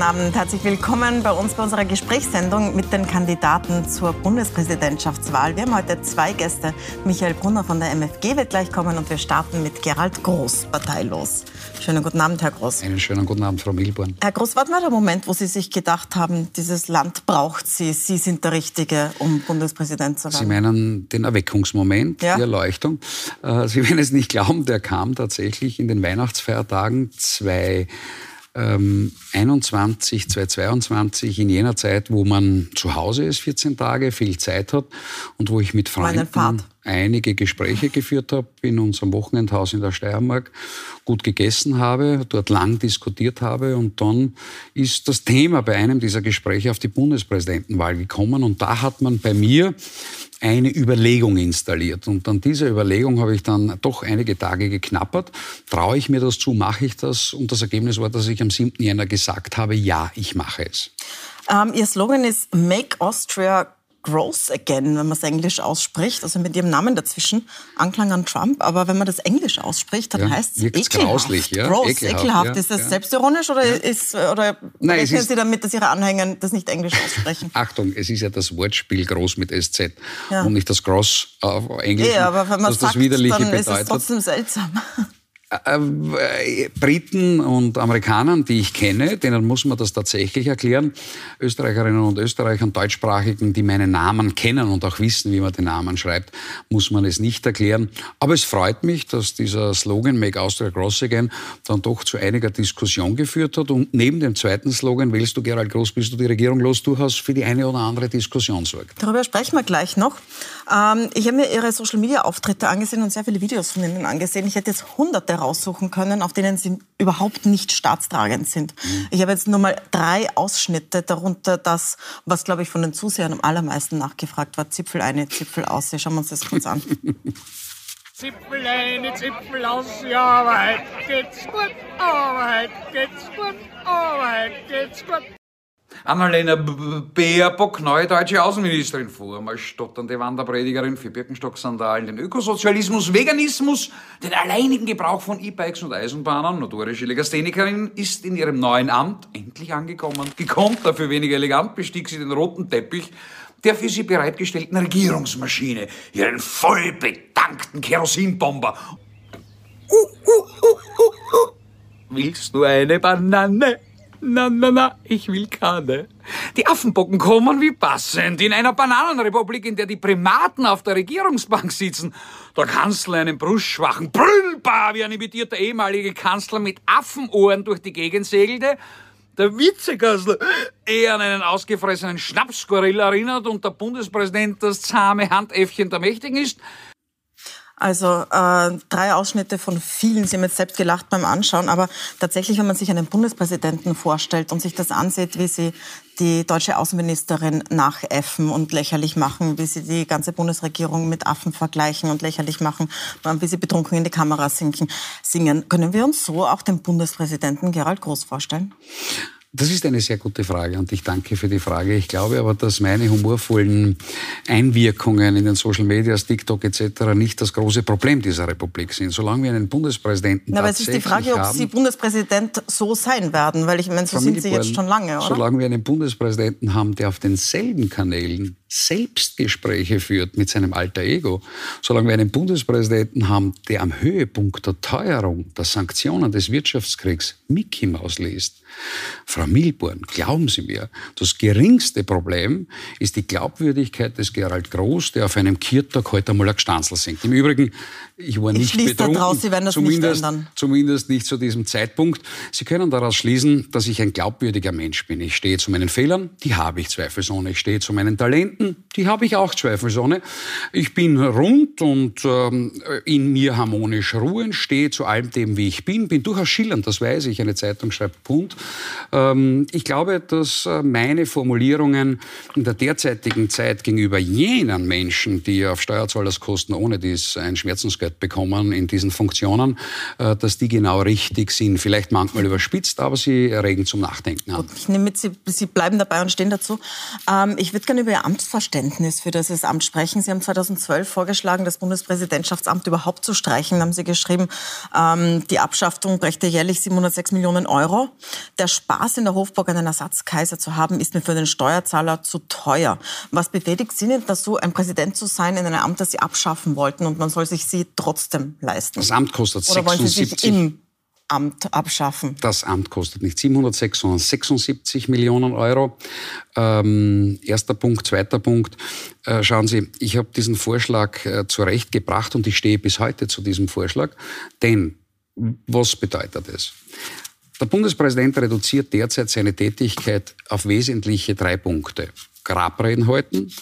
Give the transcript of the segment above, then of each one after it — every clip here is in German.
guten Abend. Herzlich willkommen bei uns bei unserer Gesprächssendung mit den Kandidaten zur Bundespräsidentschaftswahl. Wir haben heute zwei Gäste. Michael Brunner von der MFG wird gleich kommen und wir starten mit Gerald Groß, parteilos. Schönen guten Abend, Herr Groß. Einen schönen guten Abend, Frau Milborn. Herr Groß, war mal der Moment, wo Sie sich gedacht haben, dieses Land braucht Sie, Sie sind der Richtige, um Bundespräsident zu werden? Sie meinen den Erweckungsmoment, ja? die Erleuchtung. Äh, Sie werden es nicht glauben, der kam tatsächlich in den Weihnachtsfeiertagen zwei ähm, 21, 2022, in jener Zeit, wo man zu Hause ist, 14 Tage, viel Zeit hat und wo ich mit Freunden einige Gespräche geführt habe in unserem Wochenendhaus in der Steiermark, gut gegessen habe, dort lang diskutiert habe und dann ist das Thema bei einem dieser Gespräche auf die Bundespräsidentenwahl gekommen und da hat man bei mir eine Überlegung installiert. Und an dieser Überlegung habe ich dann doch einige Tage geknappert. Traue ich mir das zu, mache ich das? Und das Ergebnis war, dass ich am 7. Jänner gesagt habe, ja, ich mache es. Um, ähm, Ihr Slogan ist Make Austria Gross Again, wenn man es Englisch ausspricht, also mit ihrem Namen dazwischen, Anklang an Trump, aber wenn man das Englisch ausspricht, dann ja, heißt es ekelhaft. Grauslich, ja? Gross, ekelhaft. ekelhaft. Ja, ist das ja. selbstironisch oder, ist, oder Nein, rechnen Sie damit, dass Ihre Anhänger das nicht Englisch aussprechen? Achtung, es ist ja das Wortspiel groß mit SZ und nicht das Gross auf Englisch, ja, aber wenn man das sagt, dann bedeutet. ist es trotzdem seltsam. Äh, Briten und Amerikanern, die ich kenne, denen muss man das tatsächlich erklären. Österreicherinnen und Österreicher und Deutschsprachigen, die meinen Namen kennen und auch wissen, wie man den Namen schreibt, muss man es nicht erklären. Aber es freut mich, dass dieser Slogan Make Austria Gross Again dann doch zu einiger Diskussion geführt hat. Und neben dem zweiten Slogan, wählst du Gerald Groß, bist du die Regierung los, durchaus für die eine oder andere Diskussion sorgt. Darüber sprechen wir gleich noch. Ähm, ich habe mir Ihre Social-Media-Auftritte angesehen und sehr viele Videos von Ihnen angesehen. Ich hätte jetzt hunderte raussuchen können, auf denen Sie überhaupt nicht staatstragend sind. Mhm. Ich habe jetzt nur mal drei Ausschnitte, darunter das, was, glaube ich, von den Zusehern am allermeisten nachgefragt war. Zipfel eine, Zipfel aus. Schauen wir uns das kurz an. Zipfel eine, Zipfel aus, ja, heute geht's gut, aber heute geht's gut, aber heute geht's gut. Annalena Baerbock, neue deutsche Außenministerin, vormal stotternde Wanderpredigerin für Birkenstock-Sandalen, den Ökosozialismus, Veganismus, den alleinigen Gebrauch von E-Bikes und Eisenbahnern, notorische Legasthenikerin, ist in ihrem neuen Amt endlich angekommen. Gekonnt, dafür weniger elegant, bestieg sie den roten Teppich der für sie bereitgestellten Regierungsmaschine, ihren vollbedankten Kerosinbomber. Uh, uh, uh, Willst du eine Banane? Na, na, na, ich will keine. Die Affenbocken kommen wie passend in einer Bananenrepublik, in der die Primaten auf der Regierungsbank sitzen. Der Kanzler einen brustschwachen Brüllbar wie ein imitierter ehemalige Kanzler mit Affenohren durch die Gegend segelte. Der Vizekanzler eher an einen ausgefressenen Schnapsgorilla erinnert und der Bundespräsident das zahme Handäffchen der Mächtigen ist. Also äh, drei Ausschnitte von vielen. Sie haben jetzt selbst gelacht beim Anschauen. Aber tatsächlich, wenn man sich einen Bundespräsidenten vorstellt und sich das ansieht, wie sie die deutsche Außenministerin nachäffen und lächerlich machen, wie sie die ganze Bundesregierung mit Affen vergleichen und lächerlich machen, wie sie betrunken in die Kamera sinken, singen. Können wir uns so auch den Bundespräsidenten Gerald Groß vorstellen? Das ist eine sehr gute Frage und ich danke für die Frage. Ich glaube aber, dass meine humorvollen Einwirkungen in den Social Medias, TikTok etc. nicht das große Problem dieser Republik sind. Solange wir einen Bundespräsidenten Na, aber es ist die Frage, ob Sie Bundespräsident so sein werden, weil ich meine, so sind Sie jetzt schon lange, oder? Solange wir einen Bundespräsidenten haben, der auf denselben Kanälen Selbstgespräche führt mit seinem alter Ego, solange wir einen Bundespräsidenten haben, der am Höhepunkt der Teuerung, der Sanktionen des Wirtschaftskriegs Mickey Maus liest, Frau Milborn, glauben Sie mir, das geringste Problem ist die Glaubwürdigkeit des Gerald Groß, der auf einem Kirtag heute einmal ein Gstanzl singt. Im Übrigen, ich war nicht ich betrunken, daraus, Sie werden das zumindest, nicht zumindest nicht zu diesem Zeitpunkt. Sie können daraus schließen, dass ich ein glaubwürdiger Mensch bin. Ich stehe zu meinen Fehlern, die habe ich zweifelsohne. Ich stehe zu meinen Talenten, die habe ich auch zweifelsohne. Ich bin rund und ähm, in mir harmonisch ruhen, stehe zu allem dem, wie ich bin, bin durchaus schillernd, das weiß ich. Eine Zeitung schreibt Punkt. Ähm, ich glaube, dass äh, meine Formulierungen in der derzeitigen Zeit gegenüber jenen Menschen, die auf Steuerzahlerskosten ohne dies ein Schmerzensgeld bekommen in diesen Funktionen, äh, dass die genau richtig sind. Vielleicht manchmal überspitzt, aber sie regen zum Nachdenken an. Gut, ich nehme mit, Sie, sie bleiben dabei und stehen dazu. Ähm, ich würde gerne über Ihr Amts Selbstverständnis für dieses Amt sprechen. Sie haben 2012 vorgeschlagen, das Bundespräsidentschaftsamt überhaupt zu streichen. Da haben Sie geschrieben, ähm, die Abschaffung brächte jährlich 706 Millionen Euro. Der Spaß in der Hofburg einen Ersatzkaiser zu haben, ist mir für den Steuerzahler zu teuer. Was befähigt Sie denn dazu, ein Präsident zu sein in einem Amt, das Sie abschaffen wollten und man soll sich Sie trotzdem leisten? Das Amt kostet Oder wollen Sie sich im Amt abschaffen? Das Amt kostet nicht 706, sondern 76 Millionen Euro. Ähm, erster Punkt. Zweiter Punkt. Äh, schauen Sie, ich habe diesen Vorschlag äh, zurechtgebracht und ich stehe bis heute zu diesem Vorschlag. Denn was bedeutet es? Der Bundespräsident reduziert derzeit seine Tätigkeit auf wesentliche drei Punkte. Grabreden halten,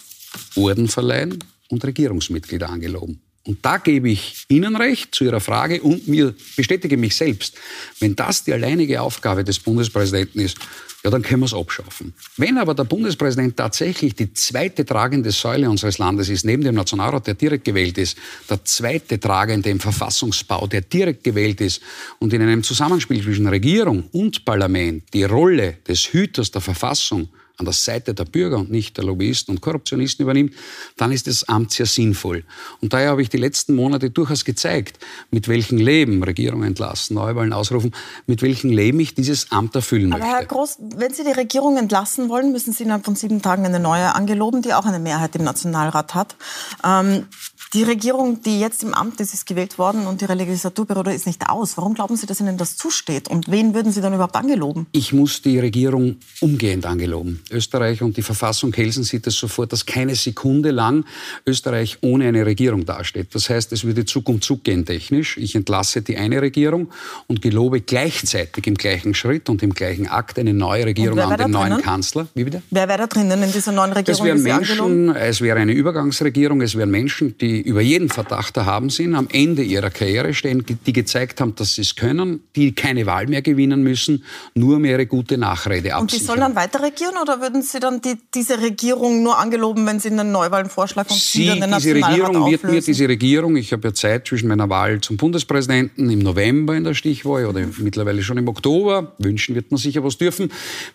Orden verleihen und Regierungsmitglieder angeloben. Und da gebe ich Ihnen recht zu Ihrer Frage und mir bestätige mich selbst. Wenn das die alleinige Aufgabe des Bundespräsidenten ist, ja, dann können wir es abschaffen. Wenn aber der Bundespräsident tatsächlich die zweite tragende Säule unseres Landes ist, neben dem Nationalrat, der direkt gewählt ist, der zweite tragende im Verfassungsbau, der direkt gewählt ist und in einem Zusammenspiel zwischen Regierung und Parlament die Rolle des Hüters der Verfassung an der Seite der Bürger und nicht der Lobbyisten und Korruptionisten übernimmt, dann ist das Amt sehr sinnvoll. Und daher habe ich die letzten Monate durchaus gezeigt, mit welchem Leben Regierung entlassen, Neuwahlen ausrufen, mit welchem Leben ich dieses Amt erfüllen Aber möchte. Herr Groß, wenn Sie die Regierung entlassen wollen, müssen Sie innerhalb von sieben Tagen eine neue angeloben, die auch eine Mehrheit im Nationalrat hat. Ähm, die Regierung, die jetzt im Amt ist, ist gewählt worden und Ihre Legislaturperiode ist nicht aus. Warum glauben Sie, dass Ihnen das zusteht? Und wen würden Sie dann überhaupt angeloben? Ich muss die Regierung umgehend angeloben. Österreich und die Verfassung Helsen sieht es sofort, dass keine Sekunde lang Österreich ohne eine Regierung dasteht. Das heißt, es würde Zug um Zug gehen technisch. Ich entlasse die eine Regierung und gelobe gleichzeitig im gleichen Schritt und im gleichen Akt eine neue Regierung an den neuen Kanzler. Wie bitte? Wer wäre da drinnen in dieser neuen Regierung? Es wären Menschen, es wäre eine Übergangsregierung, es wären Menschen, die über jeden Verdacht erhaben sind, am Ende ihrer Karriere stehen, die gezeigt haben, dass sie es können, die keine Wahl mehr gewinnen müssen, nur mehr ihre gute Nachrede absichern. Und die sollen dann weiter regieren oder würden Sie dann die, diese Regierung nur angeloben, wenn Sie einen Neuwahlen vorschlagen und Sie, dann den diese Regierung wird mir diese Regierung, ich habe ja Zeit zwischen meiner Wahl zum Bundespräsidenten im November in der Stichwahl oder mittlerweile schon im Oktober, wünschen wird man sicher was dürfen,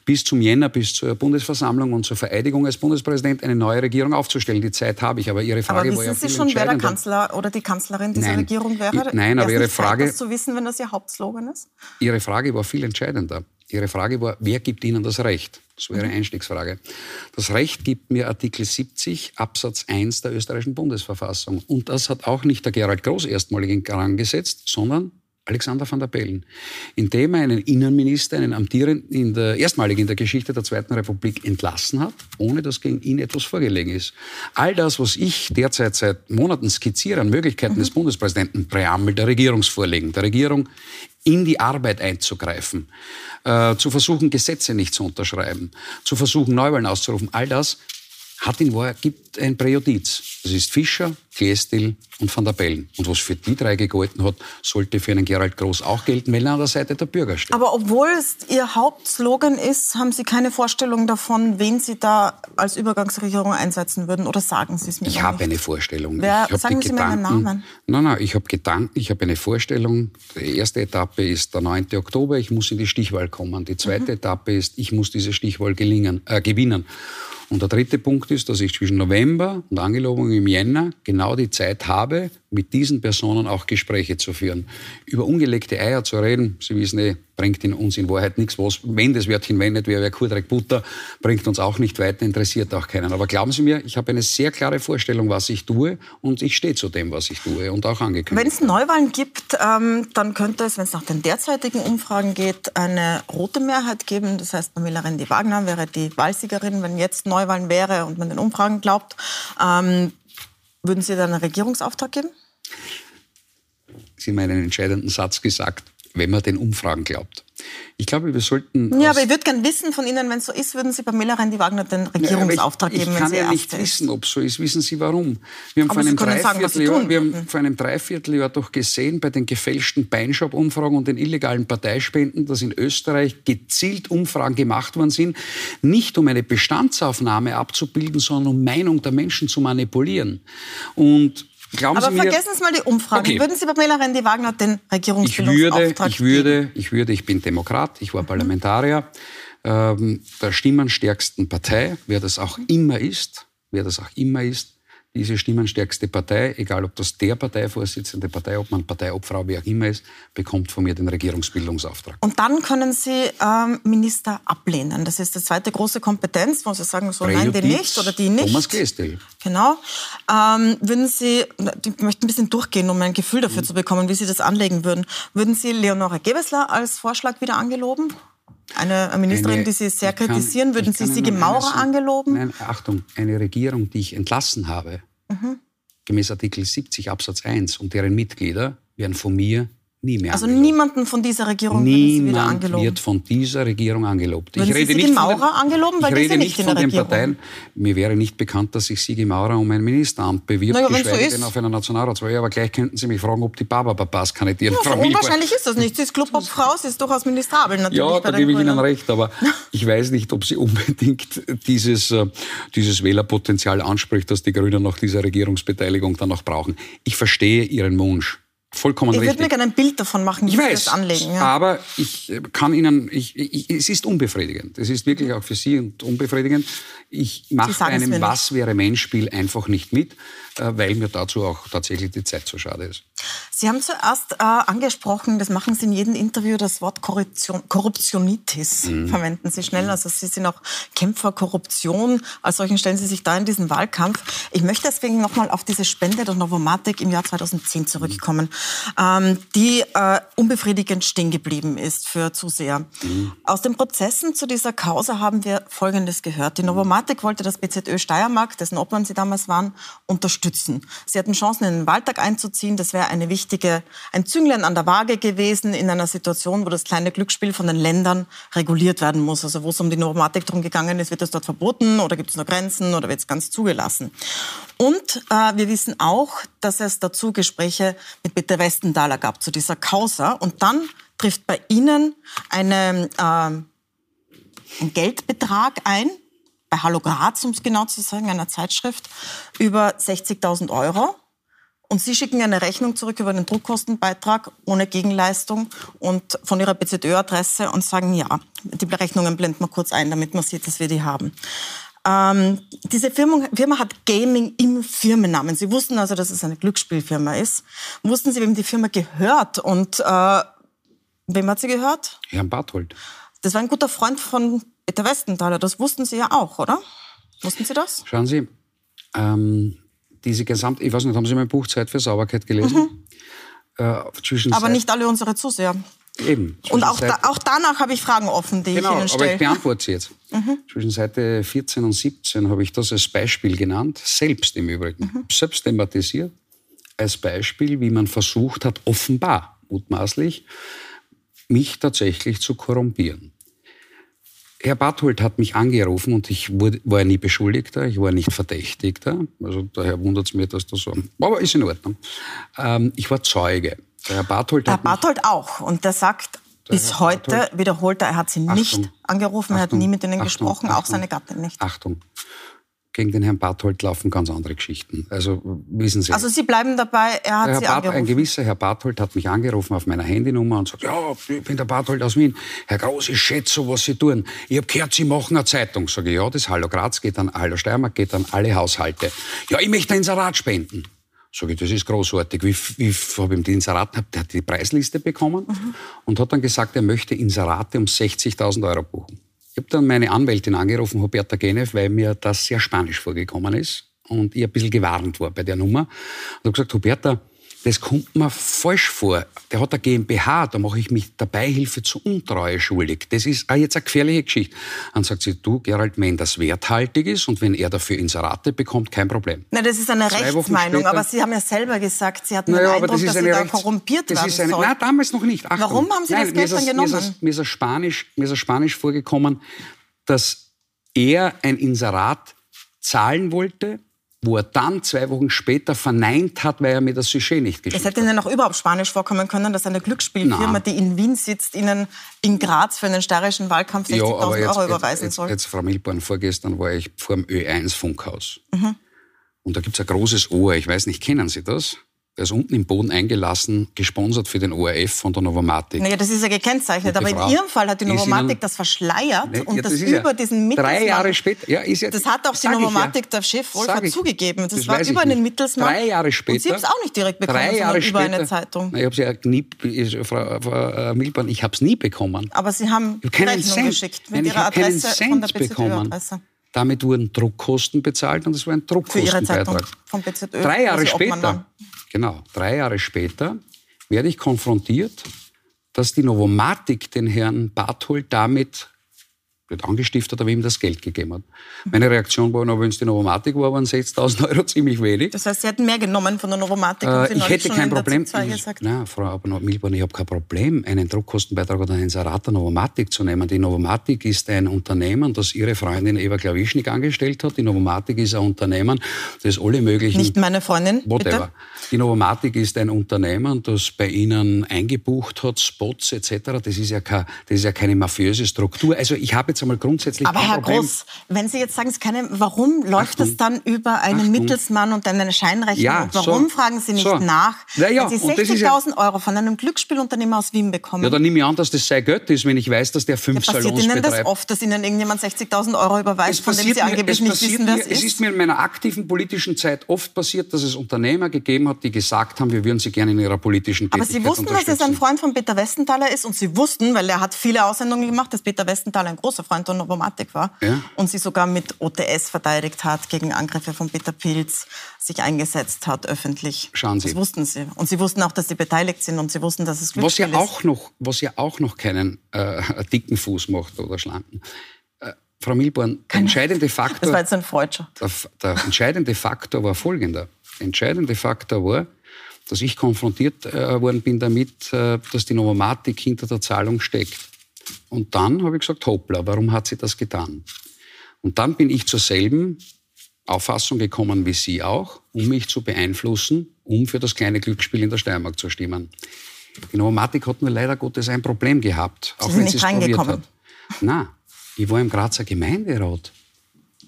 bis zum Jänner, bis zur Bundesversammlung und zur Vereidigung als Bundespräsident eine neue Regierung aufzustellen. Die Zeit habe ich, aber Ihre Aber Frage war ja Sie schon, wer der. Kanzler oder die Kanzlerin dieser Nein. Regierung wäre? Ich- nein, aber Ihre nicht Zeit, Frage- das zu wissen, wenn das Ihr Hauptslogan ist? Ihre Frage war viel entscheidender. Ihre Frage war, wer gibt Ihnen das Recht? Das wäre eine Einstiegsfrage. Das Recht gibt mir Artikel 70 Absatz 1 der österreichischen Bundesverfassung. Und das hat auch nicht der Gerald Groß erstmalig in Gang gesetzt, sondern Alexander van der Bellen, indem er einen Innenminister, einen amtierenden, in der, erstmalig in der Geschichte der Zweiten Republik entlassen hat, ohne dass gegen ihn etwas vorgelegen ist. All das, was ich derzeit seit Monaten skizziere an Möglichkeiten des Bundespräsidenten, Präambel der Regierungsvorlegen, der Regierung in die Arbeit einzugreifen, äh, zu versuchen, Gesetze nicht zu unterschreiben, zu versuchen, Neuwahlen auszurufen, all das hat in Wahrheit gibt ein Präjudiz. Das ist Fischer, Klestil und Van der Bellen. Und was für die drei gegolten hat, sollte für einen Gerald Groß auch gelten, wenn er an der Seite der Bürger steht. Aber obwohl es Ihr Hauptslogan ist, haben Sie keine Vorstellung davon, wen Sie da als Übergangsregierung einsetzen würden? Oder sagen Sie es mir Ich habe eine Vorstellung. Wer- ich sagen Sie mir Ihren Gedanken, Namen. Nein, nein, ich habe Gedanken, ich habe eine Vorstellung. Die erste Etappe ist der 9. Oktober, ich muss in die Stichwahl kommen. Die zweite Mhm. Etappe ist, ich muss diese Stichwahl gelingen, äh, gewinnen. Und der dritte Punkt ist, dass ich zwischen November und Angelobung im Jänner genau die Zeit habe, mit diesen Personen auch Gespräche zu führen. Über ungelegte Eier zu reden, Sie wissen eh, bringt in uns in Wahrheit nichts. Was, wenn das Wörtchen wendet, wäre Kurdreck Butter, bringt uns auch nicht weiter, interessiert auch keinen. Aber glauben Sie mir, ich habe eine sehr klare Vorstellung, was ich tue und ich stehe zu dem, was ich tue und auch Wenn angekündigt. es Neuwahlen gibt, ähm, dann könnte es, wenn es nach den derzeitigen Umfragen geht, eine rote Mehrheit geben. Das heißt, Pamela Rendi-Wagner wäre die Wahlsiegerin. Wenn jetzt Neuwahlen wäre und man den Umfragen glaubt, ähm, würden Sie dann einen Regierungsauftrag geben? Sie haben einen entscheidenden Satz gesagt, wenn man den Umfragen glaubt. Ich glaube, wir sollten... Ja, aber ich würde gerne wissen von Ihnen, wenn es so ist, würden Sie Pamela Rendi-Wagner den Regierungsauftrag Ja, aber geben, ich, wenn ich sie kann ja nicht ist? wissen, ob so ist. Wissen Sie warum? Wir haben, Aber vor einem, sagen, Dreivierteljahr, tun wir haben vor einem Dreivierteljahr doch gesehen bei den gefälschten Beinshop-Umfragen und den illegalen Parteispenden, dass in Österreich gezielt Umfragen gemacht worden sind, nicht um eine Bestandsaufnahme abzubilden, sondern um Meinung der Menschen zu manipulieren. Und glauben Aber Sie mir, vergessen Sie mal die Umfragen. Okay. Würden Sie Pamela Rendi-Wagner den ich würde, Regierungsbildungsauftrag ich würde, ich würde, ich bin Demokrat, ich Mhm. war Parlamentarier ähm, der stimmenstärksten Partei, wer das auch immer ist, wer das auch immer ist, diese stimmenstärkste Partei, egal ob das der Parteivorsitzende, Parteiobmann, Parteiobfrau, wer auch immer ist, bekommt von mir den Regierungsbildungsauftrag. Und dann können Sie ähm, Minister ablehnen. Das ist die zweite große Kompetenz, wo Sie sagen, so nein, die nicht oder die nicht. Thomas Gestel. Genau. Ähm, würden Sie, ich möchte ein bisschen durchgehen, um ein Gefühl dafür mhm. zu bekommen, wie Sie das anlegen würden. Würden Sie Leonore Gewessler als Vorschlag wieder angeloben? Eine Ministerin, eine, die Sie sehr kritisieren, würden Sie Sigi Maurer angeloben? Nein, Achtung, eine Regierung, die ich entlassen habe, mhm. gemäß Artikel 70 Absatz 1 und deren Mitglieder werden von mir Nie mehr also angelobt. niemanden von dieser Regierung Niemand wird von dieser Regierung angelobt. Würden ich rede Sie nicht Maurer von den, angeloben, weil ich rede nicht, von den Parteien. Mir wäre nicht bekannt, dass sich Sigi Maurer um ein Ministeramt bewirbt, naja, geschweige so denn auf einer Nationalratswahl. Aber gleich könnten Sie mich fragen, ob die Baba-Papas kandidieren. Ja, so unwahrscheinlich ist das nicht. Sie ist Clubobfrau, sie ist durchaus ministrabel natürlich. Ja, da gebe ich Ihnen recht. Aber ich weiß nicht, ob sie unbedingt dieses, äh, dieses Wählerpotenzial anspricht, das die Grünen nach dieser Regierungsbeteiligung dann noch brauchen. Ich verstehe Ihren Wunsch. Vollkommen ich richtig. Ich würde mir gerne ein Bild davon machen, wie ich weiß, Sie das anlegen. Ja. Aber ich äh, kann Ihnen, ich, ich, es ist unbefriedigend. Es ist wirklich auch für Sie unbefriedigend. Ich mache einem Was wäre Mensch-Spiel einfach nicht mit. Äh, weil mir dazu auch tatsächlich die Zeit zu schade ist. Sie haben zuerst äh, angesprochen, das machen Sie in jedem Interview, das Wort Korruption, Korruptionitis mhm. verwenden Sie schnell. Also Sie sind auch Kämpfer Korruption. Als solchen stellen Sie sich da in diesen Wahlkampf. Ich möchte deswegen nochmal auf diese Spende der Novomatic im Jahr 2010 zurückkommen, mhm. ähm, die äh, unbefriedigend stehen geblieben ist für Zuseher. Mhm. Aus den Prozessen zu dieser Causa haben wir Folgendes gehört. Die Novomatic wollte das BZÖ Steiermark, dessen Obmann Sie damals waren, unterstützen unterstützen. Sie hatten Chancen, in den Waldtag einzuziehen. Das wäre eine wichtige, ein Zünglein an der Waage gewesen in einer Situation, wo das kleine Glücksspiel von den Ländern reguliert werden muss. Also wo es um die Normatik darum gegangen ist, wird es dort verboten oder gibt es nur Grenzen oder wird es ganz zugelassen. Und äh, wir wissen auch, dass es dazu Gespräche mit Peter Westenthaler gab zu dieser Causa. Und dann trifft bei Ihnen eine, äh, ein Geldbetrag ein, bei Hallo Graz, um es genau zu sagen, einer Zeitschrift, über 60.000 Euro. Und Sie schicken eine Rechnung zurück über den Druckkostenbeitrag ohne Gegenleistung und von Ihrer BZÖ-Adresse und sagen, ja, die Rechnungen blenden wir kurz ein, damit man sieht, dass wir die haben. Ähm, diese Firma, Firma, hat Gaming im Firmennamen. Sie wussten also, dass es eine Glücksspielfirma ist. Wussten Sie, wem die Firma gehört und äh, wem hat sie gehört? Herrn Barthold. Das war ein guter Freund von Peter Westenthaler, das wussten Sie ja auch, oder? Wussten Sie das? Schauen Sie, ähm, diese gesamte, ich weiß nicht, haben Sie mein Buch Zeit für Sauberkeit gelesen? Mhm. Äh, Aber nicht alle unsere Zuseher. Eben. Und auch, da, auch danach habe ich Fragen offen, die genau, ich Ihnen stelle. aber ich beantworte sie jetzt. Mhm. Zwischen Seite 14 und 17 habe ich das als Beispiel genannt, selbst im Übrigen, mhm. selbst thematisiert, als Beispiel, wie man versucht hat, offenbar, mutmaßlich, mich tatsächlich zu korrumpieren. Herr Barthold hat mich angerufen und ich wurde, war ja nie Beschuldigter, ich war nicht Verdächtigter. Also daher wundert es mich, dass das so. Aber ist in Ordnung. Ähm, ich war Zeuge. Der Herr Barthold, Herr Barthold auch. Und der sagt, der bis Herr heute Barthold, wiederholt er, er hat sie nicht Achtung, angerufen, er hat nie mit ihnen Achtung, gesprochen, auch seine Gattin nicht. Achtung gegen den Herrn Barthold laufen ganz andere Geschichten. Also wissen Sie. Also Sie bleiben dabei, er hat Herr Sie Bart, angerufen. Ein gewisser Herr Barthold hat mich angerufen auf meiner Handynummer und sagt, ja, ich bin der Barthold aus Wien. Herr Groß, ich schätze so, was Sie tun. Ich habe gehört, Sie machen eine Zeitung. Sage ich, ja, das Hallo Graz geht an Hallo Steiermark, geht an alle Haushalte. Ja, ich möchte ein Inserat spenden. Sage ich, das ist großartig. Wie, wie habe ihm die Inserate, der hat die Preisliste bekommen mhm. und hat dann gesagt, er möchte Inserate um 60.000 Euro buchen. Ich habe dann meine Anwältin angerufen, Huberta Genev, weil mir das sehr spanisch vorgekommen ist und ich ein bisschen gewarnt war bei der Nummer. Und habe gesagt, Huberta, das kommt mir falsch vor. Der hat eine GmbH, da mache ich mich der Beihilfe zur Untreue schuldig. Das ist auch jetzt eine gefährliche Geschichte. Dann sagt sie, du, Gerald, wenn das werthaltig ist und wenn er dafür Inserate bekommt, kein Problem. Na, das ist eine Zwei Rechtsmeinung, später, aber Sie haben ja selber gesagt, Sie hatten naja, den Eindruck, dass Sie da korrumpiert das ist eine, soll. Nein, damals noch nicht. Achtung. Warum haben Sie nein, das Geld dann genommen? Mir ist, mir, ist Spanisch, mir ist Spanisch vorgekommen, dass er ein Inserat zahlen wollte, wo er dann zwei Wochen später verneint hat, weil er mir das Sujet nicht geschickt hat. Es hätte Ihnen auch überhaupt Spanisch vorkommen können, dass eine Glücksspielfirma, die in Wien sitzt, Ihnen in Graz für einen steirischen Wahlkampf 60.000 ja, Euro überweisen jetzt, soll. Jetzt, Frau Milborn, vorgestern war ich vor dem Ö1-Funkhaus. Mhm. Und da gibt es ein großes Ohr, ich weiß nicht, kennen Sie das? Ist unten im Boden eingelassen, gesponsert für den ORF von der Novomatic. Naja, das ist ja gekennzeichnet. Aber in Frau Ihrem Fall hat die Novomatic das verschleiert Nee, und ja, das, das ist ja über diesen Mittelsmann. Drei Jahre später, ja, ist ja, Das hat auch die Novomatic, ja. der Chef, ich. zugegeben. Das, Das war über einen. Mittelsmann. Drei Jahre später. Und Sie haben es auch nicht direkt bekommen, Drei Jahre sondern über später. eine Zeitung. Na, Ich habe ja nie, ich- Frau, Frau äh, Milborn, ich habe es nie bekommen. Aber Sie haben Rechnung Cent, geschickt Nein, mit ich Ihrer Adresse von der. BZÖ-Adresse. Damit wurden Druckkosten bezahlt und es war ein Für Ihre Zeitung Druckkostenbeitrag. vom BZÖ. Drei Jahre Obmann später. Genau, drei Jahre später werde ich konfrontiert, dass die Novomatic den Herrn Barthold damit nicht angestiftet, aber ihm das Geld gegeben hat. Meine Reaktion war, na, wenn es die Novomatic war, waren 6.000 Euro ziemlich wenig. Das heißt, Sie hätten mehr genommen von der Novomatic, Äh, ich hätte kein Problem. ZIP 2 Ich, gesagt. nein, Frau Abner-Milborn, ich habe kein Problem, einen Druckkostenbeitrag oder einen Inserat der Novomatic zu nehmen. Die Novomatic ist ein Unternehmen, das ihre Freundin Eva Klawischnik angestellt hat. Die Novomatic ist ein Unternehmen, das alle möglichen... Nicht meine Freundin, Whatever. bitte. Die Novomatic ist ein Unternehmen, das bei Ihnen eingebucht hat, Spots etc. Das ist ja, kein, das ist ja keine mafiöse Struktur. Also ich habe jetzt einmal grundsätzlich Aber Herr Problem. Groß, wenn Sie jetzt sagen, es keine, warum läuft das dann über einen Achtung. Mittelsmann und eine Scheinrechnung? Ja, und warum so. fragen Sie nicht So. nach, Na ja, wenn Sie und das ist ja- 60.000 Euro von einem Glücksspielunternehmer aus Wien bekommen? Ja, dann nehme ich an, dass das sein Geld ist, wenn ich weiß, dass der fünf Passiert Salons Ihnen das betreibt. oft, dass Ihnen irgendjemand 60.000 Euro überweist, von dem Sie angeblich es nicht passiert wissen, wer es es ist? ist mir in meiner aktiven politischen Zeit oft passiert, dass es Unternehmer gegeben hat, die gesagt haben, wir würden sie gerne in ihrer politischen Aber Tätigkeit Sie wussten, dass es ein. Freund von Peter Westenthaler ist und Sie wussten, weil er hat viele Aussendungen gemacht, dass Peter Westenthaler ein großer Freund der Novomatic war Ja. und sie sogar mit OTS verteidigt hat, gegen Angriffe von Peter Pilz sich eingesetzt hat öffentlich. Schauen Sie. Das wussten Sie. Und Sie wussten auch, dass Sie beteiligt sind und Sie wussten, dass es Was ja, ist. auch noch, was ja auch noch keinen äh, dicken Fuß macht oder schlanken. Äh, Frau Milborn, der entscheidende Das war Faktor, jetzt ein Freudscher. der, der entscheidende Faktor war folgender. Der entscheidende Faktor war, dass ich konfrontiert äh, worden bin damit, äh, dass die Novomatic hinter der Zahlung steckt. Und dann habe ich gesagt, hoppla, warum hat sie das getan? Und dann bin ich zur selben Auffassung gekommen wie Sie auch, um mich zu beeinflussen, um für das kleine Glücksspiel in der Steiermark zu stimmen. Die Novomatic hat nur leider Gottes ein Problem gehabt, auch sind wenn nicht sie es probiert reingekommen. hat. Nein, ich war im Grazer Gemeinderat.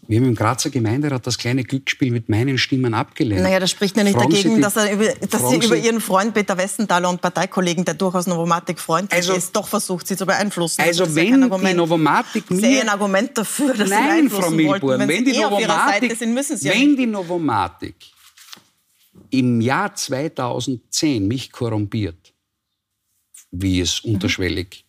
Wir haben im Grazer Gemeinderat das kleine Glücksspiel mit meinen Stimmen abgelehnt. Naja, das spricht ja nicht Fragen Sie dagegen, die- dass, er über, dass Sie über Sie- Ihren Freund Peter Westenthaler und Parteikollegen, der durchaus Novomatic freundlich Also- ist, doch versucht, Sie zu beeinflussen. Also Das ja wenn kein die ja mir- ein Argument dafür, dass Sie Nein, beeinflussen Frau. Milborn, Wenn, wenn, Sie die eh Novomatic, sind, müssen Sie ja wenn nicht. die Novomatic im Jahr 2010 mich korrumpiert, wie es Mhm. unterschwellig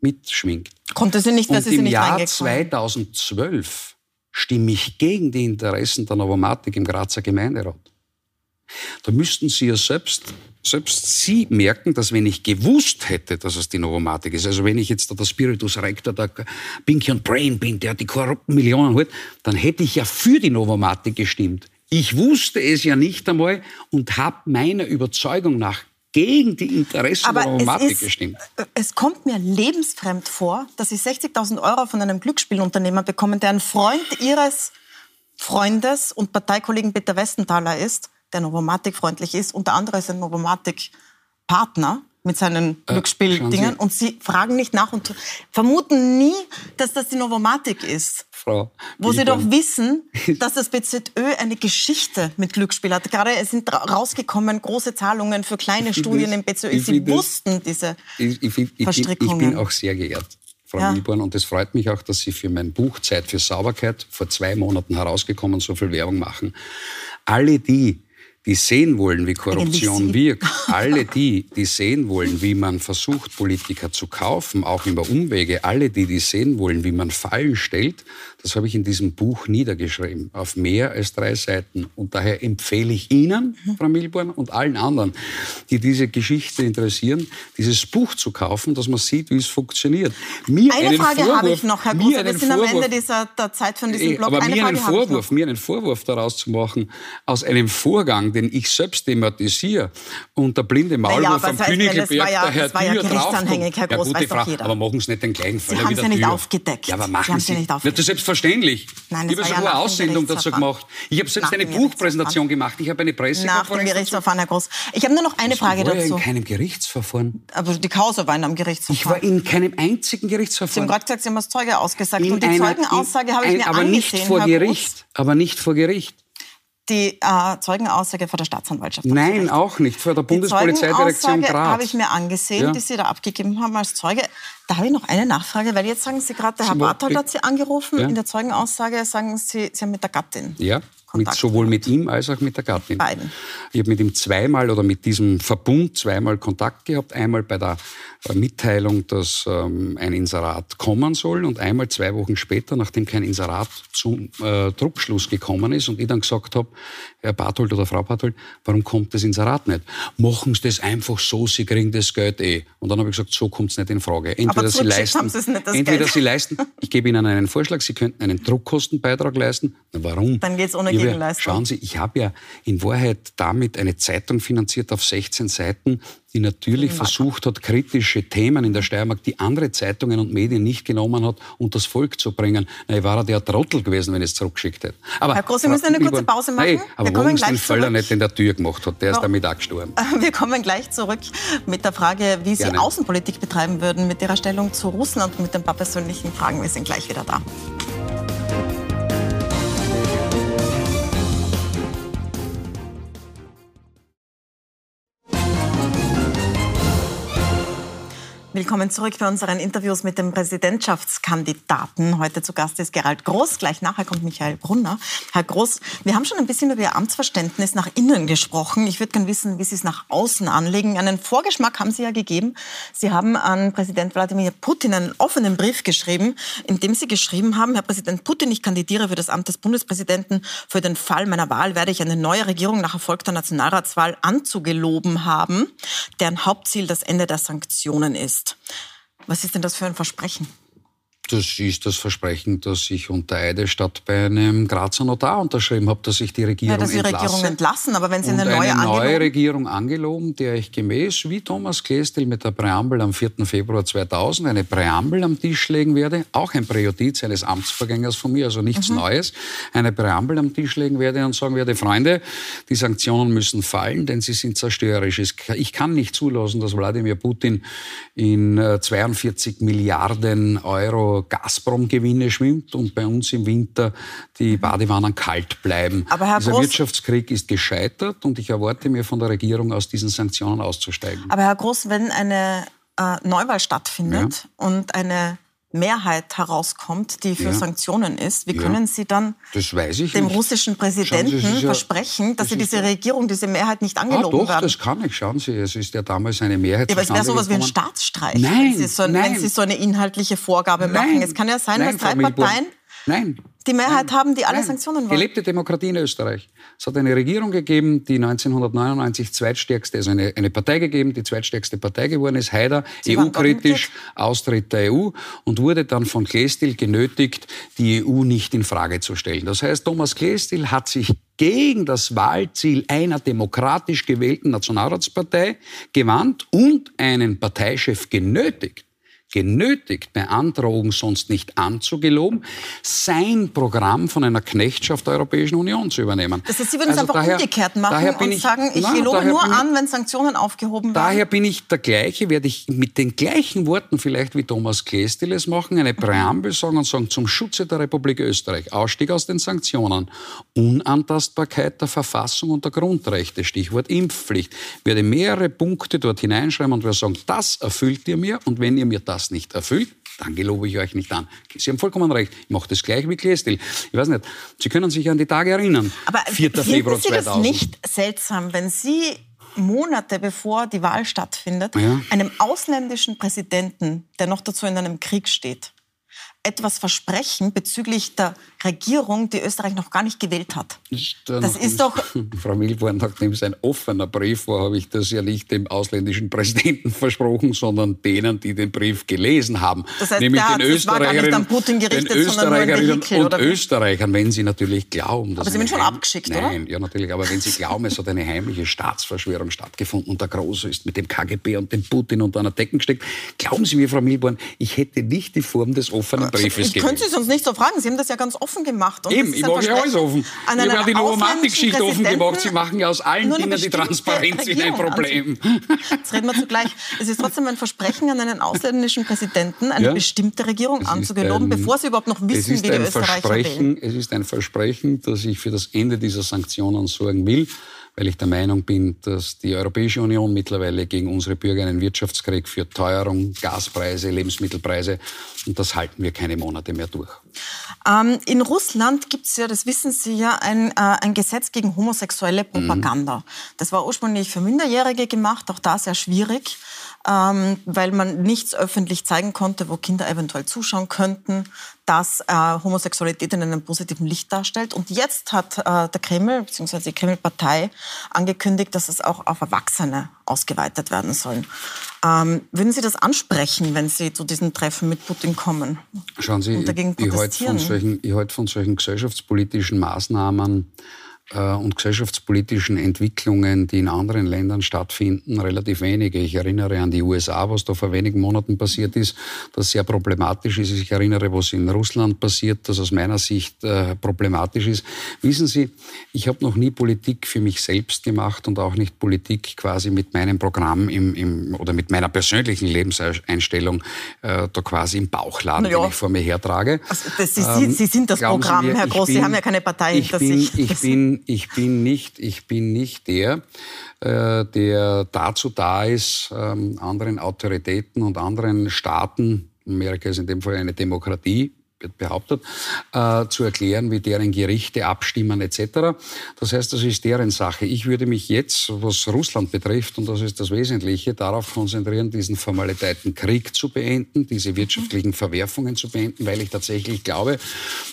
mitschwingt, Konnte sie nicht, und sie, sie im nicht Jahr reingekommen. 2012 stimme ich gegen die Interessen der Novomatic im Grazer Gemeinderat. Da müssten Sie ja selbst, selbst Sie merken, dass wenn ich gewusst hätte, dass es die Novomatic ist, also wenn ich jetzt da der Spiritus Rector, der Pinky und Brain bin, der die korrupten Millionen holt, dann hätte ich ja für die Novomatic gestimmt. Ich wusste es ja nicht einmal und habe meiner Überzeugung nach gegen die Interessen der Aber Novomatic es, ist, gestimmt. es kommt mir lebensfremd vor, dass Sie 60.000 Euro von einem Glücksspielunternehmer bekommen, der ein Freund Ihres Freundes und Parteikollegen Peter Westenthaler ist, der Novomatic freundlich ist. Unter anderem ist ein Novomatic Partner mit seinen Äh. Sie- Und Sie fragen nicht nach und vermuten nie, dass das die Novomatic ist. Frau Wo Sie doch wissen, dass das BZÖ eine Geschichte mit Glücksspiel hat. Gerade es sind ra- rausgekommen große Zahlungen für kleine Studien es- im BZÖ. Sie wussten diese Ich, ich, ich, bin, ich Verstrickungen. bin auch sehr geehrt, Frau Ja. Milborn, und es freut mich auch, dass Sie für mein Buch Zeit für Sauberkeit vor zwei Monaten herausgekommen so viel Werbung machen. Alle die, die sehen wollen, wie Korruption wirkt, alle die, die sehen wollen, wie man versucht, Politiker zu kaufen, auch über Umwege, alle die, die sehen wollen, wie man Fallen stellt, das habe ich in diesem Buch niedergeschrieben, auf mehr als drei Seiten. Und daher empfehle ich Ihnen. Frau Milborn, und allen anderen, die diese Geschichte interessieren, dieses Buch zu kaufen, dass man sieht, wie es funktioniert. Mir Eine einen Frage habe Vorwurf- ich noch, Herr mir Groß. Wir einen sind am Vorwurf- Ende dieser der Zeit von diesem Eh, Blog. Aber Eine mir einen Frage habe ich Vorwurf, mir einen Vorwurf daraus zu machen, aus einem Vorgang, den ich selbst thematisiere und der blinde Maulwurf Naja, am Königelberg, ja- der Herr das war ja gerichtsanhängig, Herr. Groß, ja, weiß gute Frau, jeder. aber machen Sie nicht den gleichen Fall haben wie es ja nicht aufgedeckt. Ja, aber Sie machen haben Sie. sie nicht aufgedeckt. Selbstverständlich. Nein, ich habe ja sogar nach eine Aussendung dazu Gerichtsverfahren. gemacht. Ich habe selbst Nach eine Buchpräsentation Gerichtsverfahren. gemacht. Ich habe eine Nach dem dazu. Gerichtsverfahren, Herr Groß. Ich habe nur noch eine Frage Ich war ja dazu. in keinem Gerichtsverfahren. Aber die Causa war in einem Ich war Gerichtsverfahren. in keinem einzigen Sie haben Gerichtsverfahren. gerade gesagt, Sie haben als Zeuge ausgesagt. In und die einer- Zeugenaussage habe ich mir aber angesehen, nicht vor Herr Gericht. Aber nicht vor Gericht. Die äh, Zeugenaussage vor der Staatsanwaltschaft. Nein, auch nicht. Vor der Bundespolizeidirektion Die Graz. habe ich mir angesehen, Ja. die Sie da abgegeben haben als Zeuge. Da habe ich noch eine Nachfrage, weil jetzt sagen Sie gerade, der Herr Barthold hat Sie angerufen. Ja. In der Zeugenaussage sagen Sie, Sie haben mit der Gattin. Ja, mit, sowohl mit ihm als auch mit der Gattin. Beiden. Ich habe mit ihm zweimal oder mit diesem Verbund zweimal Kontakt gehabt. Einmal bei der Mitteilung, dass ähm, ein Inserat kommen soll und einmal zwei Wochen später, nachdem kein Inserat zum äh, Druckschluss gekommen ist und ich dann gesagt habe, Herr Barthold oder Frau Barthold, warum kommt das Inserat nicht? Machen Sie das einfach so, Sie kriegen das Geld eh. Und dann habe ich gesagt, so kommt es nicht in Frage. Entweder Sie leisten, es entweder Geld. Sie leisten, ich gebe Ihnen einen Vorschlag, Sie könnten einen Druckkostenbeitrag leisten. Na, warum? Dann geht's ohne Ich habe ja- Gegenleistung. Schauen Sie, ich habe ja in Wahrheit damit eine Zeitung finanziert auf 16 Seiten, die natürlich versucht hat, kritische Themen in der Steiermark, die andere Zeitungen und Medien nicht genommen hat, unters Volk zu bringen. Na, ich war der Trottel gewesen, wenn ich es zurückgeschickt hätte. Aber, Herr Groß, wir müssen eine kurze Pause machen. Wir aber kommen warum es den gleich Völler zurück. nicht in der Tür gemacht hat, der ist damit auch gestorben. Wir kommen gleich zurück mit der Frage, wie Sie Gerne. Außenpolitik betreiben würden mit Ihrer Stellung zu Russland und mit ein paar persönlichen Fragen. Wir sind gleich wieder da. Willkommen zurück bei unseren Interviews mit dem Präsidentschaftskandidaten. Heute zu Gast ist Gerald Groß. Gleich nachher kommt Michael Brunner. Herr Groß, wir haben schon ein bisschen über Ihr Amtsverständnis nach innen gesprochen. Ich würde gerne wissen, wie Sie es nach außen anlegen. Einen Vorgeschmack haben Sie ja gegeben. Sie haben an Präsident Wladimir Putin einen offenen Brief geschrieben, in dem Sie geschrieben haben, Herr Präsident Putin, ich kandidiere für das Amt des Bundespräsidenten. Für den Fall meiner Wahl werde ich eine neue Regierung nach erfolgter Nationalratswahl anzugeloben haben, deren Hauptziel das Ende der Sanktionen ist. Was ist denn das für ein Versprechen? Das ist das Versprechen, das ich unter Eide statt bei einem Grazer Notar unterschrieben habe, dass ich die Regierung Ja, dass Sie die entlasse. Regierung entlassen, aber wenn Sie eine neue eine neue angeloben... Regierung angeloben, der ich gemäß wie Thomas Klestil mit der Präambel am 4. Februar 2000 eine Präambel am Tisch legen werde, auch ein Präjudiz eines Amtsvorgängers von mir, also nichts Mhm. Neues, eine Präambel am Tisch legen werde und sagen werde, Freunde, die Sanktionen müssen fallen, denn sie sind zerstörerisch. Ich kann nicht zulassen, dass Wladimir Putin in äh, 42 Milliarden Euro Gazprom-Gewinne schwimmt und bei uns im Winter die Badewannen kalt bleiben. Aber Herr Dieser Groß- Wirtschaftskrieg ist gescheitert und ich erwarte mir von der Regierung aus diesen Sanktionen auszusteigen. Aber Herr Groß, wenn eine äh, Neuwahl stattfindet und eine Mehrheit herauskommt, die für Ja. Sanktionen ist, wie Ja. können Sie dann dem nicht. russischen Sie, Präsidenten ist ja- versprechen, dass das Sie diese Regierung, diese Mehrheit nicht Ah, angeloben doch, werden? das kann ich. Schauen Sie, es ist ja damals eine Mehrheit Ja, aber es wäre sowas wie ein gekommen. Staatsstreich, Nein, wenn, Sie so, nein. wenn Sie so eine inhaltliche Vorgabe machen. Es kann ja sein, nein, dass drei. Parteien Nein. Die Mehrheit haben, die alle Nein. Sanktionen wollen. Gelebte Demokratie in Österreich. Es hat eine Regierung gegeben, die 1999 zweitstärkste, also eine, eine Partei gegeben, die zweitstärkste Partei geworden ist, Haider, EU-kritisch, Austritt der EU und wurde dann von Klestil genötigt, die EU nicht in Frage zu stellen. Das heißt, Thomas Klestil hat sich gegen das Wahlziel einer demokratisch gewählten Nationalratspartei gewandt und einen Parteichef genötigt, genötigt, bei Androhung sonst nicht anzugeloben, sein Programm von einer Knechtschaft der Europäischen Union zu übernehmen. Das heißt, Sie würden es Also einfach daher- umgekehrt machen und sagen, ich Nein, gelobe nur ich- an, wenn Sanktionen aufgehoben werden. Daher bin ich der gleiche, werde ich mit den gleichen Worten vielleicht wie Thomas Klestil es machen, eine Präambel sagen und sagen, zum Schutze der Republik Österreich, Ausstieg aus den Sanktionen, Unantastbarkeit der Verfassung und der Grundrechte, Stichwort Impfpflicht, werde mehrere Punkte dort hineinschreiben und werde sagen, das erfüllt ihr mir und wenn ihr mir das nicht erfüllt, dann gelobe ich euch nicht an. Sie haben vollkommen recht. Ich mache das gleich wie Klestil. Ich weiß nicht, Sie können sich an die Tage erinnern. Aber 4. finden Februar Sie das 2000. nicht seltsam, wenn Sie Monate bevor die Wahl stattfindet, Ja. einem ausländischen Präsidenten, der noch dazu in einem Krieg steht, etwas versprechen bezüglich der Regierung, die Österreich noch gar nicht gewählt hat? Da Das ist doch- Frau Milborn, nachdem es ein offener Brief war, habe ich das ja nicht dem ausländischen Präsidenten versprochen, sondern denen, die den Brief gelesen haben. Das heißt, Nämlich der den das war gar nicht Österreicherinnen, an Putin gerichtet, den sondern nur ein Österreicherinnen Vehikel, und? Österreichern, wenn sie natürlich glauben. dass Aber Sie sind schon heim- abgeschickt, oder? Nein, ja natürlich, aber wenn sie glauben, es hat eine heimliche Staatsverschwörung stattgefunden und der Große ist mit dem KGB und dem Putin unter einer Decke gesteckt, glauben Sie mir, Frau Milborn, ich hätte nicht die Form des offenen Briefes Ich gewesen. könnte Sie sonst nicht so fragen. Sie haben das ja ganz offen gemacht. Und Eben, ich mache ja alles offen. an Ich habe die Novomatic-Geschichte offen gemacht. Sie machen ja aus allen Dingen die Transparenz in ein Regierung Problem. Jetzt reden wir zugleich. Es ist trotzdem ein Versprechen an einen ausländischen Präsidenten, eine Ja. bestimmte Regierung anzugeloben, bevor Sie überhaupt noch wissen, wie die Österreicher wählen. Es ist ein Versprechen, dass ich für das Ende dieser Sanktionen sorgen will, weil ich der Meinung bin, dass die Europäische Union mittlerweile gegen unsere Bürger einen Wirtschaftskrieg führt, Teuerung, Gaspreise, Lebensmittelpreise, und das halten wir keine Monate mehr durch. Ähm, in Russland gibt es ja, das wissen Sie ja, ein, äh, ein Gesetz gegen homosexuelle Propaganda. Das war ursprünglich für Minderjährige gemacht, auch da sehr schwierig, ähm, weil man nichts öffentlich zeigen konnte, wo Kinder eventuell zuschauen könnten, dass äh, Homosexualität in einem positiven Licht darstellt. Und jetzt hat äh, der Kreml bzw. die Kreml-Partei angekündigt, dass es auch auf Erwachsene ausgeweitet werden soll. Ähm, würden Sie das ansprechen, wenn Sie zu diesen Treffen mit Putin kommen? Schauen Sie, dagegen ich, ich halte von, solchen, ich halte von solchen gesellschaftspolitischen Maßnahmen und gesellschaftspolitischen Entwicklungen, die in anderen Ländern stattfinden, relativ wenige. Ich erinnere an die USA, was da vor wenigen Monaten passiert ist, das sehr problematisch ist. Ich erinnere, was in Russland passiert, das aus meiner Sicht äh, problematisch ist. Wissen Sie, ich habe noch nie Politik für mich selbst gemacht und auch nicht Politik quasi mit meinem Programm im, im, oder mit meiner persönlichen Lebenseinstellung äh, da quasi im Bauchladen, ja. den ich vor mir hertrage. Also, das, Sie, Sie sind das Glauben Sie Programm, mir, Herr Groß. Sie bin- haben ja keine Partei hinter bin, sich. Ich Das- ich bin nicht, ich bin nicht der, äh, der dazu da ist, ähm, anderen Autoritäten und anderen Staaten, Amerika ist in dem Fall eine Demokratie, behauptet, äh, zu erklären, wie deren Gerichte abstimmen etc. Das heißt, das ist deren Sache. Ich würde mich jetzt, was Russland betrifft, und das ist das Wesentliche, darauf konzentrieren, diesen Formalitäten Krieg zu beenden, diese wirtschaftlichen Verwerfungen zu beenden, weil ich tatsächlich glaube,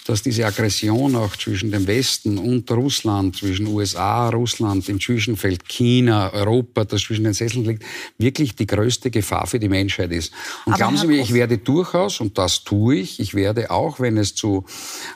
dass diese Aggression auch zwischen dem Westen und Russland, zwischen USA, Russland, im Zwischenfeld China, Europa, das zwischen den Sesseln liegt, wirklich die größte Gefahr für die Menschheit ist. Und Aber glauben Sie mir, ich werde durchaus, und das tue ich, ich werde auch, wenn es zu,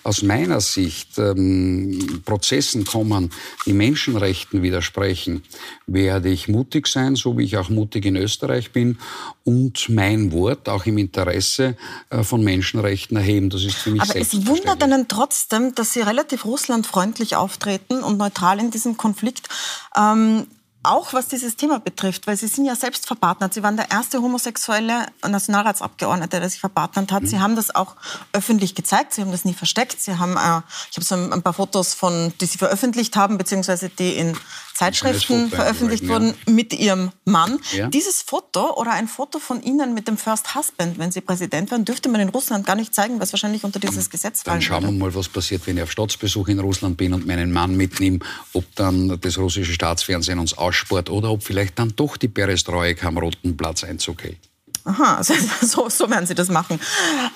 aus meiner Sicht, ähm, Prozessen kommen, die Menschenrechten widersprechen, werde ich mutig sein, so wie ich auch mutig in Österreich bin, und mein Wort auch im Interesse äh, von Menschenrechten erheben. Das ist für mich Aber es wundert einen trotzdem, dass Sie relativ russlandfreundlich auftreten und neutral in diesem Konflikt. Ähm, auch was dieses Thema betrifft, weil Sie sind ja selbst verpartnert. Sie waren der erste homosexuelle Nationalratsabgeordnete, der sich verpartnert hat. Mhm. Sie haben das auch öffentlich gezeigt. Sie haben das nie versteckt. Sie haben, äh, ich habe so ein, paar Fotos von, die Sie veröffentlicht haben, beziehungsweise die in Zeitschriften veröffentlicht wurden mit Ihrem Mann. Ja. Dieses Foto oder ein Foto von Ihnen mit dem First Husband, wenn Sie Präsident waren, dürfte man in Russland gar nicht zeigen, was wahrscheinlich unter dieses Gesetz Dann fallen schauen wir würde. mal, was passiert, wenn ich auf Staatsbesuch in Russland bin und meinen Mann mitnehme, ob dann das russische Staatsfernsehen uns ausspart oder ob vielleicht dann doch die Perestroika am roten Platz Einzug hält. Aha, so, so werden Sie das machen.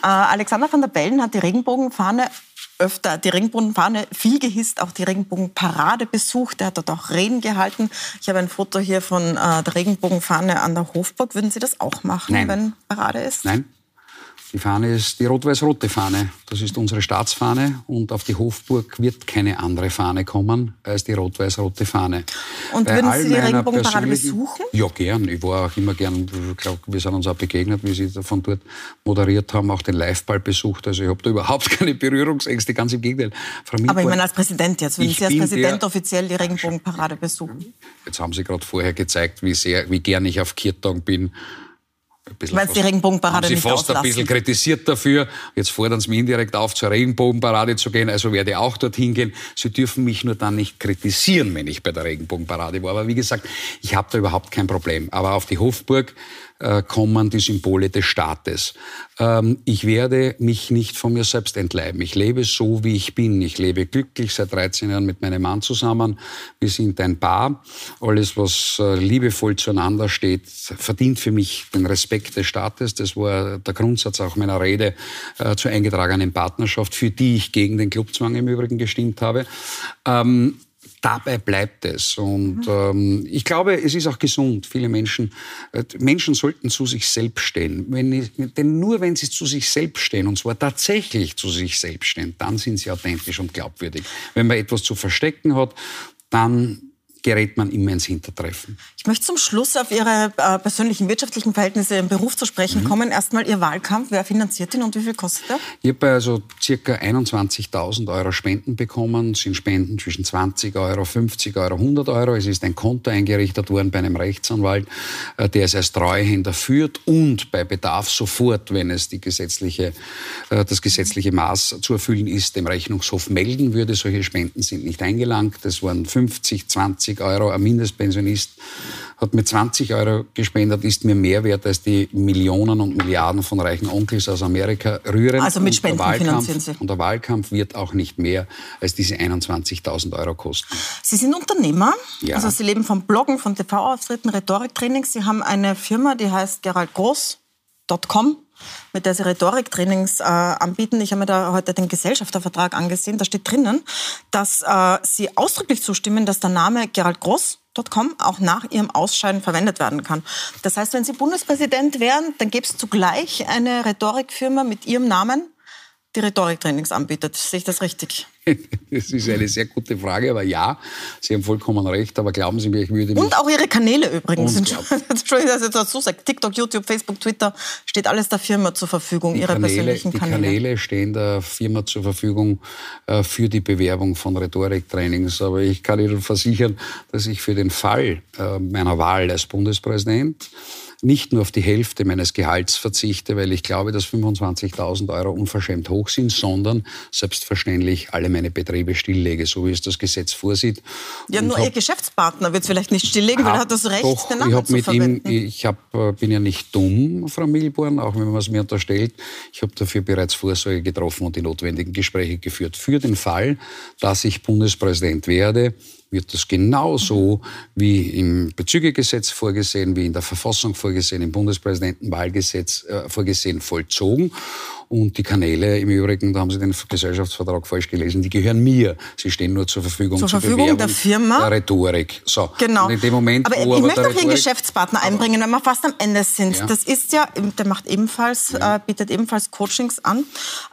Äh, Alexander van der Bellen hat die Regenbogenfahne öfter, die Regenbogenfahne viel gehisst, auch die Regenbogenparade besucht. Er hat dort auch Reden gehalten. Ich habe ein Foto hier von äh, der Regenbogenfahne an der Hofburg. Würden Sie das auch machen, Nein. wenn Parade ist? Nein, die Fahne ist die rot-weiß-rote Fahne. Das ist unsere Staatsfahne und auf die Hofburg wird keine andere Fahne kommen als die rot-weiß-rote Fahne. Und Bei würden Sie die Regenbogenparade besuchen? Ja, gern. Ich war auch immer gern, ich glaube, wir sind uns auch begegnet, wie Sie von dort moderiert haben, auch den Liveball besucht. Also ich habe da überhaupt keine Berührungsängste, ganz im Gegenteil. Aber ich meine als Präsident jetzt, würden Ich Sie als Präsident offiziell die Regenbogenparade besuchen? Jetzt haben Sie gerade vorher gezeigt, wie sehr, wie gern ich auf Kirtagen bin. Ein Weil Sie die Regenbogenparade haben Sie nicht fast ein auslassen. bisschen kritisiert dafür. Jetzt fordern Sie mich indirekt auf, zur Regenbogenparade zu gehen. Also werde ich auch dorthin gehen. Sie dürfen mich nur dann nicht kritisieren, wenn ich bei der Regenbogenparade war. Aber wie gesagt, ich habe da überhaupt kein Problem. Aber auf die Hofburg äh, kommen die Symbole des Staates. Ähm, ich werde mich nicht von mir selbst entleiben. Ich lebe so, wie ich bin. Ich lebe glücklich seit 13 Jahren mit meinem Mann zusammen. Wir sind ein Paar. Alles, was äh, liebevoll zueinander steht, verdient für mich den Respekt des Staates. Das war der Grundsatz auch meiner Rede äh, zur eingetragenen Partnerschaft, für die ich gegen den Clubzwang im Übrigen gestimmt habe. Ähm, Dabei bleibt es. Und ähm, ich glaube, es ist auch gesund. Viele Menschen, äh, Menschen sollten zu sich selbst stehen. Wenn denn nur wenn sie zu sich selbst stehen, und zwar tatsächlich zu sich selbst stehen, dann sind sie authentisch und glaubwürdig. Wenn man etwas zu verstecken hat, dann gerät man immer ins Hintertreffen. Ich möchte zum Schluss auf Ihre äh, persönlichen wirtschaftlichen Verhältnisse im Beruf zu sprechen mhm. kommen. Erstmal Ihr Wahlkampf. Wer finanziert ihn und wie viel kostet er? Ich habe also circa 21.000 Euro Spenden bekommen. Das sind Spenden zwischen 20 Euro, 50 Euro, 100 Euro. Es ist ein Konto eingerichtet worden bei einem Rechtsanwalt, äh, der es als Treuhänder führt und bei Bedarf sofort, wenn es die gesetzliche, äh, das gesetzliche Maß zu erfüllen ist, dem Rechnungshof melden würde. Solche Spenden sind nicht eingelangt. Das waren 50, 20 20 Euro. Ein Mindestpensionist hat mir 20 Euro gespendet, ist mir mehr wert als die Millionen und Milliarden von reichen Onkels aus Amerika rühren. Also mit Spenden finanzieren Sie. Und der Wahlkampf wird auch nicht mehr als diese 21.000 Euro kosten. Sie sind Unternehmer. Ja. Also Sie leben vom Bloggen, von TV-Auftritten, Rhetoriktrainings. Sie haben eine Firma, die heißt geraldgroß.com mit der sie Rhetoriktrainings äh, anbieten. Ich habe mir da heute den Gesellschaftervertrag angesehen. Da steht drinnen, dass äh, sie ausdrücklich zustimmen, dass der Name Gerald Groß auch nach ihrem Ausscheiden verwendet werden kann. Das heißt, wenn Sie Bundespräsident wären, dann gäbe es zugleich eine Rhetorikfirma mit Ihrem Namen, die Rhetoriktrainings anbietet. Sehe ich das richtig? Das ist eine sehr gute Frage, aber ja, Sie haben vollkommen recht. Aber glauben Sie mir, ich würde mich... Und auch Ihre Kanäle übrigens. Entschuldigung, dass ich dazu sage. TikTok, YouTube, Facebook, Twitter, steht alles der Firma zur Verfügung, die Ihre Kanäle, persönlichen Kanäle. Die Kanäle stehen der Firma zur Verfügung äh, für die Bewerbung von Rhetoriktrainings. Aber ich kann Ihnen versichern, dass ich für den Fall äh, meiner Wahl als Bundespräsident nicht nur auf die Hälfte meines Gehalts verzichte, weil ich glaube, dass 25.000 Euro unverschämt hoch sind, sondern selbstverständlich alle meine Betriebe stilllege, so wie es das Gesetz vorsieht. Ja, nur Ihr Geschäftspartner wird es vielleicht nicht stilllegen, weil er hat das Recht, doch, den Namen ich zu mit verwenden. Ihm, ich hab, äh, bin ja nicht dumm, Frau Milborn, auch wenn man es mir unterstellt. Ich habe dafür bereits Vorsorge getroffen und die notwendigen Gespräche geführt. Für den Fall, dass ich Bundespräsident werde, wird das genauso wie im Bezügegesetz vorgesehen, wie in der Verfassung vorgesehen, im Bundespräsidentenwahlgesetz äh, vorgesehen, vollzogen. Und die Kanäle im Übrigen, da haben Sie den Gesellschaftsvertrag falsch gelesen, die gehören mir. Sie stehen nur zur Verfügung zur, zur Verfügung der Firma. Der Rhetorik. So. Genau. Und in dem Moment, aber wo ich möchte auch Ihren Geschäftspartner einbringen, wenn wir fast am Ende sind. Ja. Das ist ja, der macht ebenfalls, ja. äh, bietet ebenfalls Coachings an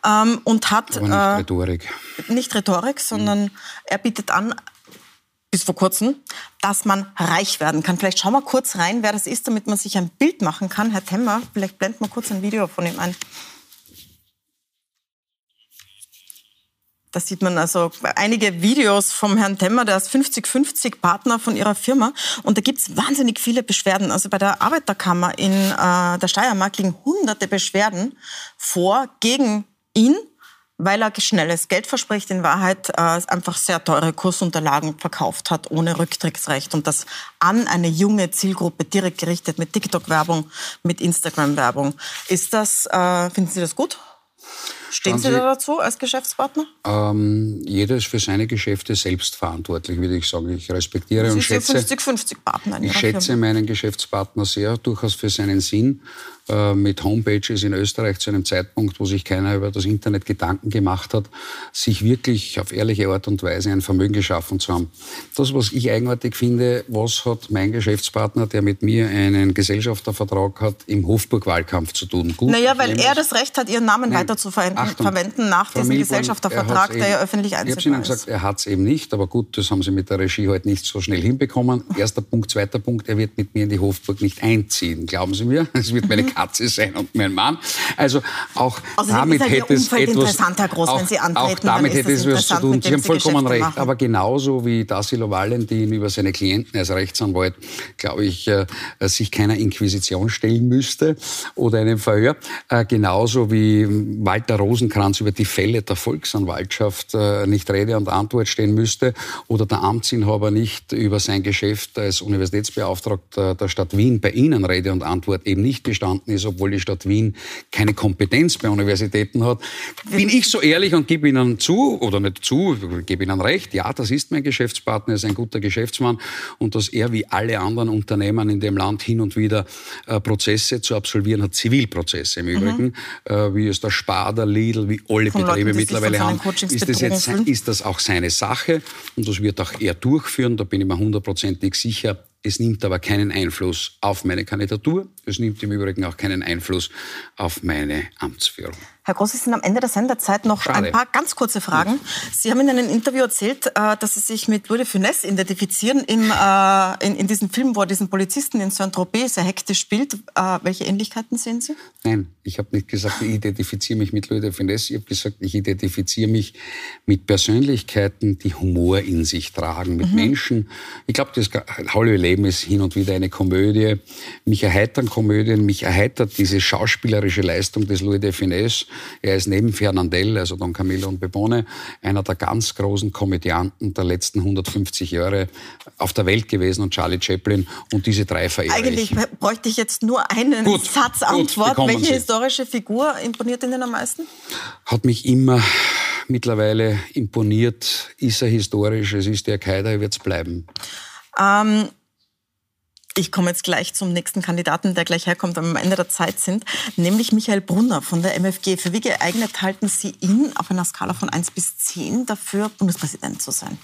ähm, und hat aber nicht äh, Rhetorik. Nicht Rhetorik, sondern mhm. er bietet an bis vor kurzem, dass man reich werden kann. Vielleicht schauen wir kurz rein, wer das ist, damit man sich ein Bild machen kann. Herr Temmer, vielleicht blenden wir kurz ein Video von ihm ein. Da sieht man also einige Videos vom Herrn Temmer, der ist 50-50 Partner von ihrer Firma. Und da gibt es wahnsinnig viele Beschwerden. Also bei der Arbeiterkammer in äh, der Steiermark liegen hunderte Beschwerden vor gegen ihn weil er schnelles Geld verspricht, in Wahrheit äh, einfach sehr teure Kursunterlagen verkauft hat, ohne Rücktrittsrecht und das an eine junge Zielgruppe direkt gerichtet mit TikTok-Werbung, mit Instagram-Werbung. Ist das, äh, finden Sie das gut? Stehen Sie, da dazu als Geschäftspartner? Ähm, jeder ist für seine Geschäfte selbst verantwortlich, würde ich sagen. Ich respektiere Sie und schätze, 50-50 Partner ich schätze Firma. meinen Geschäftspartner sehr, durchaus für seinen Sinn. Äh, mit Homepages in Österreich zu einem Zeitpunkt, wo sich keiner über das Internet Gedanken gemacht hat, sich wirklich auf ehrliche Art und Weise ein Vermögen geschaffen zu haben. Das, was ich eigenartig finde, was hat mein Geschäftspartner, der mit mir einen Gesellschaftervertrag hat, im Hofburg-Wahlkampf zu tun? Gut, naja, weil er das Recht hat, Ihren Namen Nein, weiter zu verwenden nach diesem Milborn, Gesellschaftervertrag, der ja öffentlich einsehbar ist. Ich habe Ihnen gesagt, er hat es eben nicht, aber gut, das haben Sie mit der Regie heute nicht so schnell hinbekommen. Erster Punkt, zweiter Punkt, er wird mit mir in die Hofburg nicht einziehen. Glauben Sie mir? Es wird meine Katze sein und mein Mann. Also auch also damit hätte es etwas, Groß, auch, antreten, auch damit hätte es etwas zu tun. Sie haben vollkommen recht. Machen. Aber genauso wie Dassilo Valentin über seine Klienten als Rechtsanwalt, glaube ich, äh, sich keiner Inquisition stellen müsste oder einem Verhör. Äh, genauso wie Walter Rosenkranz über die Fälle der Volksanwaltschaft äh, nicht Rede und Antwort stehen müsste oder der Amtsinhaber nicht über sein Geschäft als Universitätsbeauftragter der Stadt Wien bei Ihnen Rede und Antwort eben nicht gestanden ist, obwohl die Stadt Wien keine Kompetenz bei Universitäten hat. Bin ich so ehrlich und gebe Ihnen zu, oder nicht zu, gebe Ihnen recht, ja, das ist mein Geschäftspartner, ist ein guter Geschäftsmann und dass er wie alle anderen Unternehmen in dem Land hin und wieder äh, Prozesse zu absolvieren hat, Zivilprozesse im Übrigen, mhm. wie es der Spar, der Lidl, wie alle von Betriebe Leuten, mittlerweile haben, ist das, jetzt, ist das auch seine Sache und das wird auch er durchführen, da bin ich mir hundertprozentig sicher Es nimmt aber keinen Einfluss auf meine Kandidatur. Es nimmt im Übrigen auch keinen Einfluss auf meine Amtsführung. Herr Groß, Sie sind am Ende der Senderzeit noch Schade. ein paar ganz kurze Fragen. Sie haben in einem Interview erzählt, äh, dass Sie sich mit Louis de Funès identifizieren im, äh, in, in diesem Film, wo er diesen Polizisten in Saint-Tropez sehr hektisch spielt. Äh, welche Ähnlichkeiten sehen Sie? Nein, ich habe nicht gesagt, ich identifiziere mich mit Louis de Funès. Ich habe gesagt, ich identifiziere mich mit Persönlichkeiten, die Humor in sich tragen, mit Menschen. Ich glaube, das halbe Leben ist hin und wieder eine Komödie. Mich erheitern Komödien, mich erheitert diese schauspielerische Leistung des Louis de Funès. Er ist neben Fernandel, also Don Camillo und Bebone, einer der ganz großen Komödianten der letzten 150 Jahre auf der Welt gewesen und Charlie Chaplin. Und diese drei verehre Eigentlich ich. bräuchte ich jetzt nur einen Gut, Satz gut, Antwort. bekommen Welche Sie. historische Figur imponiert Ihnen am meisten? hat mich immer mittlerweile imponiert. Ist er historisch? Es ist der Kaiser, er wird es bleiben. Ähm, ich komme jetzt gleich zum nächsten Kandidaten, der gleich herkommt, am Ende der Zeit sind, nämlich Michael Brunner von der MFG. Für wie geeignet halten Sie ihn auf einer Skala von 1 bis 10 dafür, Bundespräsident zu sein?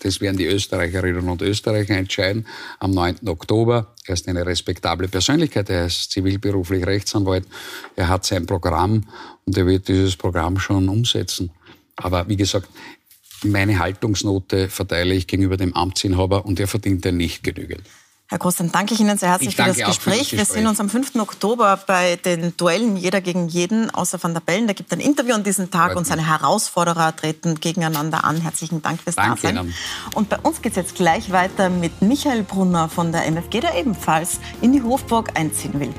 Das werden die Österreicherinnen und Österreicher entscheiden am 9. Oktober. Er ist eine respektable Persönlichkeit. Er ist zivilberuflich Rechtsanwalt. Er hat sein Programm und er wird dieses Programm schon umsetzen. Aber wie gesagt, meine Haltungsnote verteile ich gegenüber dem Amtsinhaber und er verdient ja nicht genügend. Herr Groß, dann danke ich Ihnen sehr herzlich Ich für das, für das Gespräch. Wir sehen uns am 5. Oktober bei den Duellen Jeder gegen jeden, außer Van der Bellen. Da gibt ein Interview an diesem Tag Freut und seine Herausforderer treten gegeneinander an. Herzlichen Dank fürs Danke Dasein. Ihnen. Und bei uns geht es jetzt gleich weiter mit Michael Brunner von der MFG, der ebenfalls in die Hofburg einziehen will.